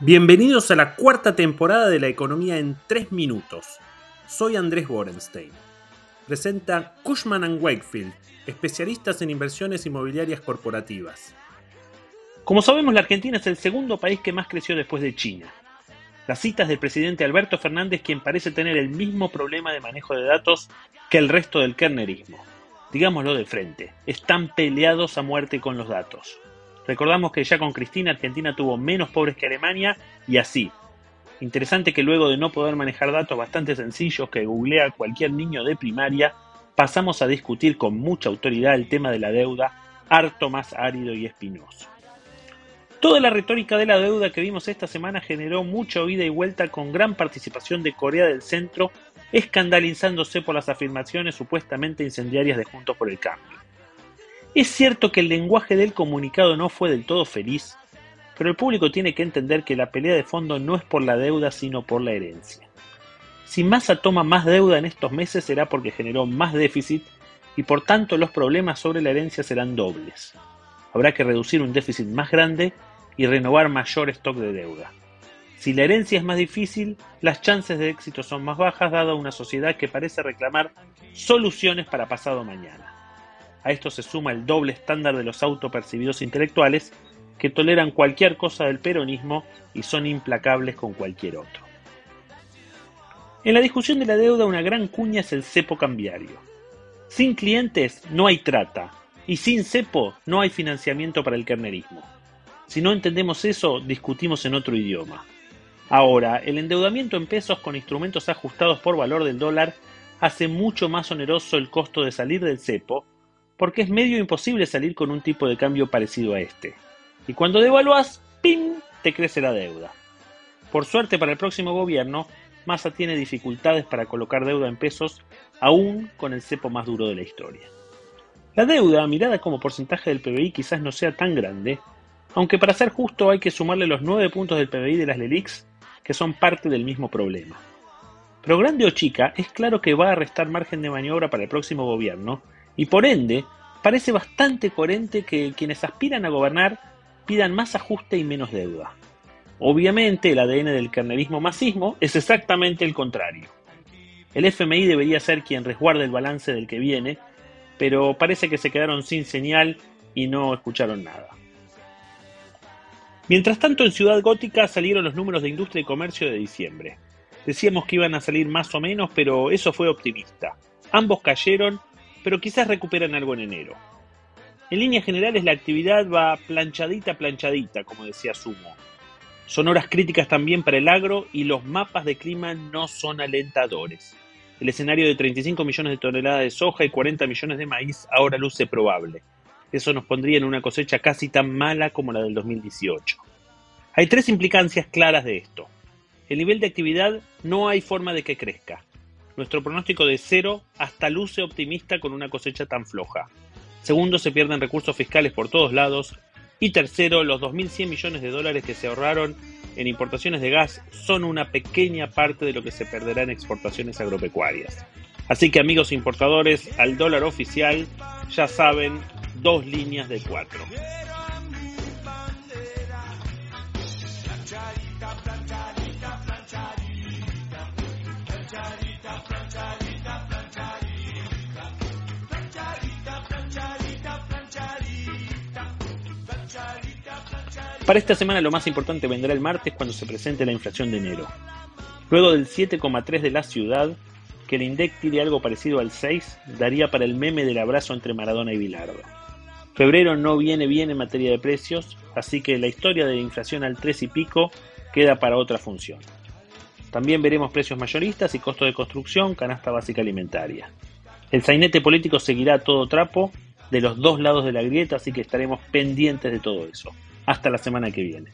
Bienvenidos a la cuarta temporada de La Economía en 3 Minutos. Soy Andrés Borenstein. Presenta Cushman ⁇ Wakefield, especialistas en inversiones inmobiliarias corporativas. Como sabemos, la Argentina es el segundo país que más creció después de China. Las citas del presidente Alberto Fernández, quien parece tener el mismo problema de manejo de datos que el resto del kernerismo. Digámoslo de frente, están peleados a muerte con los datos. Recordamos que ya con Cristina Argentina tuvo menos pobres que Alemania y así. Interesante que luego de no poder manejar datos bastante sencillos que googlea cualquier niño de primaria, pasamos a discutir con mucha autoridad el tema de la deuda, harto más árido y espinoso. Toda la retórica de la deuda que vimos esta semana generó mucha ida y vuelta con gran participación de Corea del Centro, escandalizándose por las afirmaciones supuestamente incendiarias de Juntos por el Cambio. Es cierto que el lenguaje del comunicado no fue del todo feliz, pero el público tiene que entender que la pelea de fondo no es por la deuda, sino por la herencia. Si Massa toma más deuda en estos meses será porque generó más déficit y por tanto los problemas sobre la herencia serán dobles. Habrá que reducir un déficit más grande y renovar mayor stock de deuda. Si la herencia es más difícil, las chances de éxito son más bajas dada una sociedad que parece reclamar soluciones para pasado mañana. A esto se suma el doble estándar de los autopercibidos intelectuales que toleran cualquier cosa del peronismo y son implacables con cualquier otro. En la discusión de la deuda una gran cuña es el cepo cambiario. Sin clientes no hay trata y sin cepo no hay financiamiento para el kernerismo. Si no entendemos eso, discutimos en otro idioma. Ahora, el endeudamiento en pesos con instrumentos ajustados por valor del dólar hace mucho más oneroso el costo de salir del cepo porque es medio imposible salir con un tipo de cambio parecido a este. Y cuando devaluas, ¡pim! te crece la deuda. Por suerte para el próximo gobierno, Massa tiene dificultades para colocar deuda en pesos, aún con el cepo más duro de la historia. La deuda, mirada como porcentaje del PBI, quizás no sea tan grande, aunque para ser justo hay que sumarle los 9 puntos del PBI de las LELIX, que son parte del mismo problema. Pero grande o chica, es claro que va a restar margen de maniobra para el próximo gobierno, y por ende, parece bastante coherente que quienes aspiran a gobernar pidan más ajuste y menos deuda. Obviamente, el ADN del carnerismo masismo es exactamente el contrario. El FMI debería ser quien resguarde el balance del que viene, pero parece que se quedaron sin señal y no escucharon nada. Mientras tanto, en Ciudad Gótica salieron los números de industria y comercio de diciembre. Decíamos que iban a salir más o menos, pero eso fue optimista. Ambos cayeron pero quizás recuperan algo en enero. En líneas generales la actividad va planchadita planchadita, como decía Sumo. Son horas críticas también para el agro y los mapas de clima no son alentadores. El escenario de 35 millones de toneladas de soja y 40 millones de maíz ahora luce probable. Eso nos pondría en una cosecha casi tan mala como la del 2018. Hay tres implicancias claras de esto. El nivel de actividad no hay forma de que crezca. Nuestro pronóstico de cero hasta luce optimista con una cosecha tan floja. Segundo, se pierden recursos fiscales por todos lados. Y tercero, los 2.100 millones de dólares que se ahorraron en importaciones de gas son una pequeña parte de lo que se perderá en exportaciones agropecuarias. Así que amigos importadores, al dólar oficial, ya saben, dos líneas de cuatro. Para esta semana lo más importante vendrá el martes cuando se presente la inflación de enero. Luego del 7,3 de la ciudad, que el INDEC tire algo parecido al 6, daría para el meme del abrazo entre Maradona y Bilardo. Febrero no viene bien en materia de precios, así que la historia de la inflación al 3 y pico queda para otra función. También veremos precios mayoristas y costo de construcción, canasta básica alimentaria. El sainete político seguirá todo trapo de los dos lados de la grieta, así que estaremos pendientes de todo eso. Hasta la semana que viene.